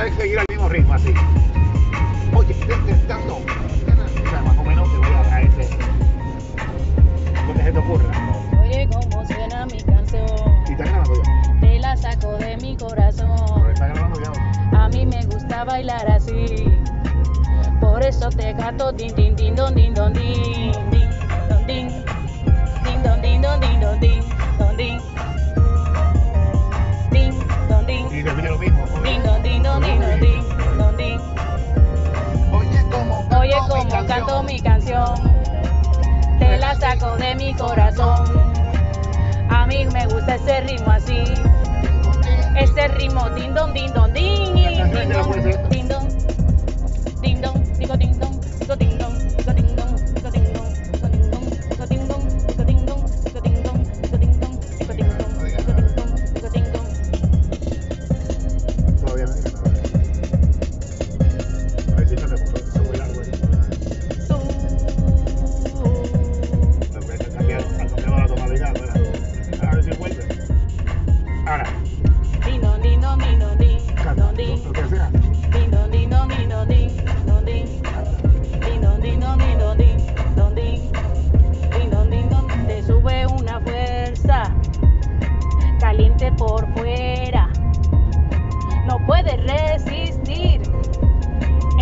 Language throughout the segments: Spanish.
trata de seguir al mismo ritmo así. Oye, desde tanto. O sea, más o menos te voy a a ese. Lo que se te ocurra. Oye, cómo suena mi canción. Y está grabando ya. Te la saco de mi Pero corazón. está grabando ya. A mí me gusta bailar así. Por eso te gato din din din don din don din Y repite lo mismo. din don din don din don din don din Oye, como Oye como canto mi canción, te la saco de mi corazón. A mí me gusta ese ritmo así, ese ritmo din don din don din por fuera no puedes resistir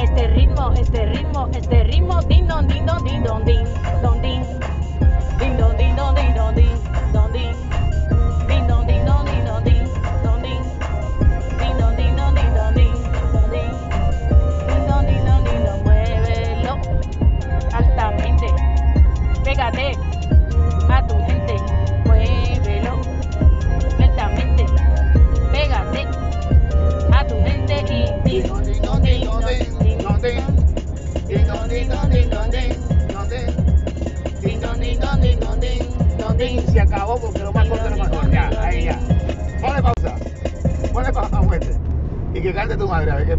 este ritmo este ritmo este ritmo din don din don din don din don din din don din don din don din don din din don din don din don din don din Din don, din don, din don, din don, din. Din don, din don, din don, muévelo altamente. Pégate Se acabó porque lo más corto es lo mejor. Ya, ahí ya. Ponle pausa. Ponle pausa, muerte. Y que cante tu madre, a ver qué